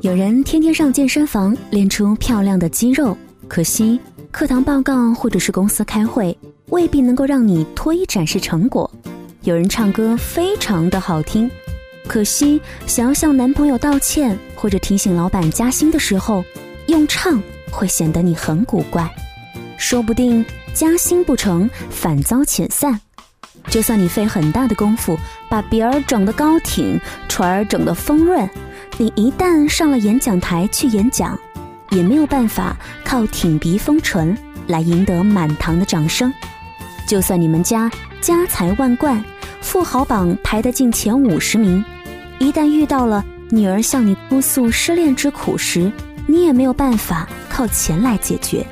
有人天天上健身房练出漂亮的肌肉，可惜课堂报告或者是公司开会未必能够让你脱衣展示成果。有人唱歌非常的好听，可惜想要向男朋友道歉或者提醒老板加薪的时候，用唱会显得你很古怪，说不定加薪不成反遭遣散。就算你费很大的功夫把鼻儿整得高挺，唇儿整得丰润。你一旦上了演讲台去演讲，也没有办法靠挺鼻丰唇来赢得满堂的掌声。就算你们家家财万贯，富豪榜排得进前五十名，一旦遇到了女儿向你哭诉失恋之苦时，你也没有办法靠钱来解决。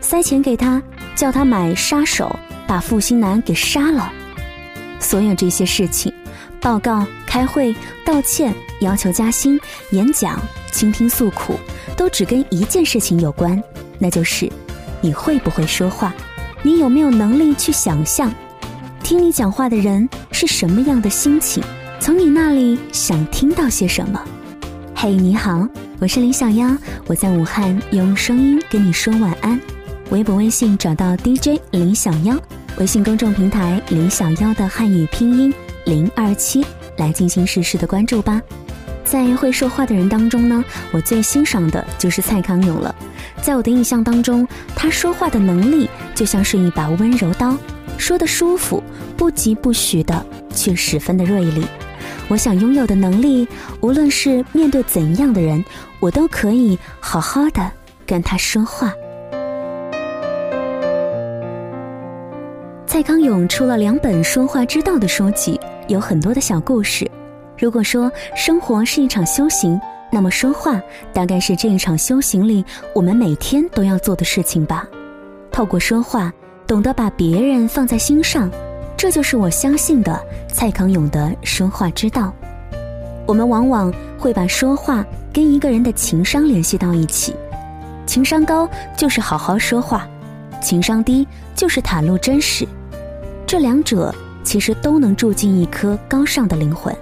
塞钱给他，叫他买杀手，把负心男给杀了。所有这些事情。报告、开会、道歉、要求加薪、演讲、倾听诉苦，都只跟一件事情有关，那就是你会不会说话，你有没有能力去想象，听你讲话的人是什么样的心情，从你那里想听到些什么。嘿，你好，我是林小妖，我在武汉用声音跟你说晚安。微博、微信找到 DJ 林小妖，微信公众平台林小妖的汉语拼音。零二七来进行实时的关注吧。在会说话的人当中呢，我最欣赏的就是蔡康永了。在我的印象当中，他说话的能力就像是一把温柔刀，说的舒服，不疾不徐的，却十分的锐利。我想拥有的能力，无论是面对怎样的人，我都可以好好的跟他说话。蔡康永出了两本说话之道的书籍，有很多的小故事。如果说生活是一场修行，那么说话大概是这一场修行里我们每天都要做的事情吧。透过说话，懂得把别人放在心上，这就是我相信的蔡康永的说话之道。我们往往会把说话跟一个人的情商联系到一起，情商高就是好好说话，情商低就是袒露真实。这两者其实都能住进一颗高尚的灵魂，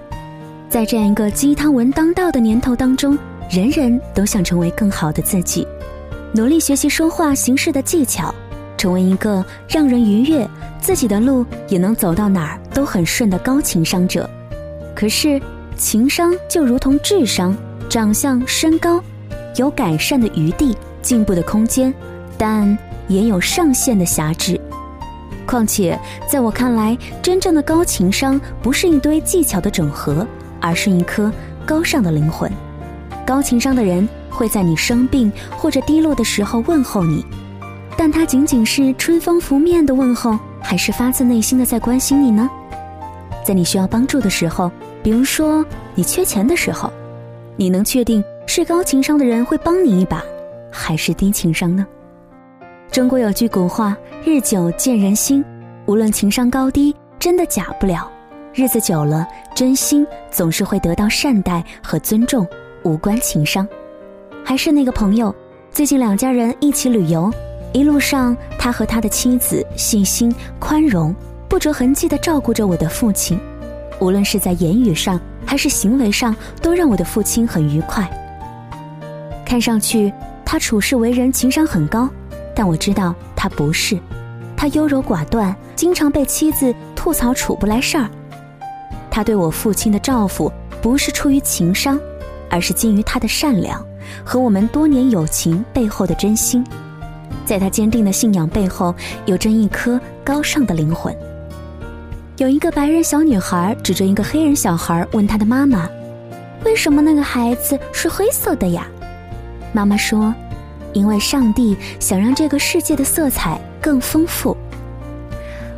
在这样一个鸡汤文当道的年头当中，人人都想成为更好的自己，努力学习说话行事的技巧，成为一个让人愉悦、自己的路也能走到哪儿都很顺的高情商者。可是，情商就如同智商，长相、身高有改善的余地、进步的空间，但也有上限的狭制。况且，在我看来，真正的高情商不是一堆技巧的整合，而是一颗高尚的灵魂。高情商的人会在你生病或者低落的时候问候你，但他仅仅是春风拂面的问候，还是发自内心的在关心你呢？在你需要帮助的时候，比如说你缺钱的时候，你能确定是高情商的人会帮你一把，还是低情商呢？中国有句古话：“日久见人心，无论情商高低，真的假不了。日子久了，真心总是会得到善待和尊重，无关情商。”还是那个朋友，最近两家人一起旅游，一路上他和他的妻子细心、宽容、不着痕迹地照顾着我的父亲，无论是在言语上还是行为上，都让我的父亲很愉快。看上去他处事为人情商很高。但我知道他不是，他优柔寡断，经常被妻子吐槽处不来事儿。他对我父亲的照顾不是出于情商，而是基于他的善良和我们多年友情背后的真心。在他坚定的信仰背后，有着一颗高尚的灵魂。有一个白人小女孩指着一个黑人小孩问他的妈妈：“为什么那个孩子是黑色的呀？”妈妈说。因为上帝想让这个世界的色彩更丰富。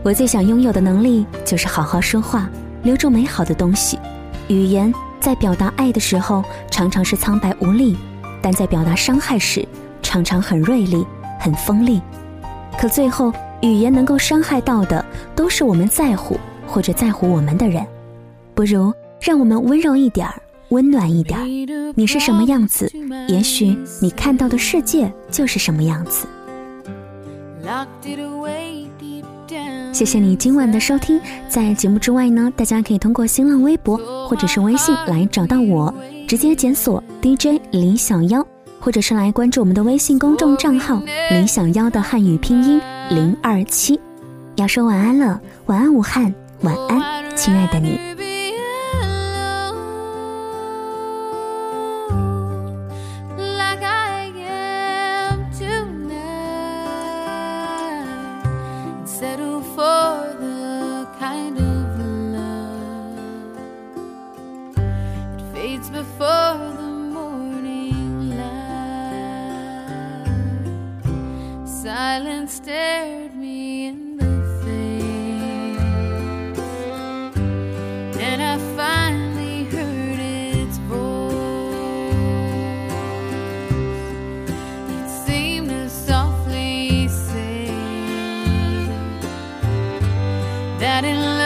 我最想拥有的能力就是好好说话，留住美好的东西。语言在表达爱的时候常常是苍白无力，但在表达伤害时常常很锐利、很锋利。可最后，语言能够伤害到的都是我们在乎或者在乎我们的人。不如让我们温柔一点儿。温暖一点，你是什么样子，也许你看到的世界就是什么样子。谢谢你今晚的收听。在节目之外呢，大家可以通过新浪微博或者是微信来找到我，直接检索 DJ 李小妖，或者是来关注我们的微信公众账号李小妖的汉语拼音零二七。要说晚安了，晚安武汉，晚安，亲爱的你。silence stared me in the face. And I finally heard its voice. It seemed to softly say that in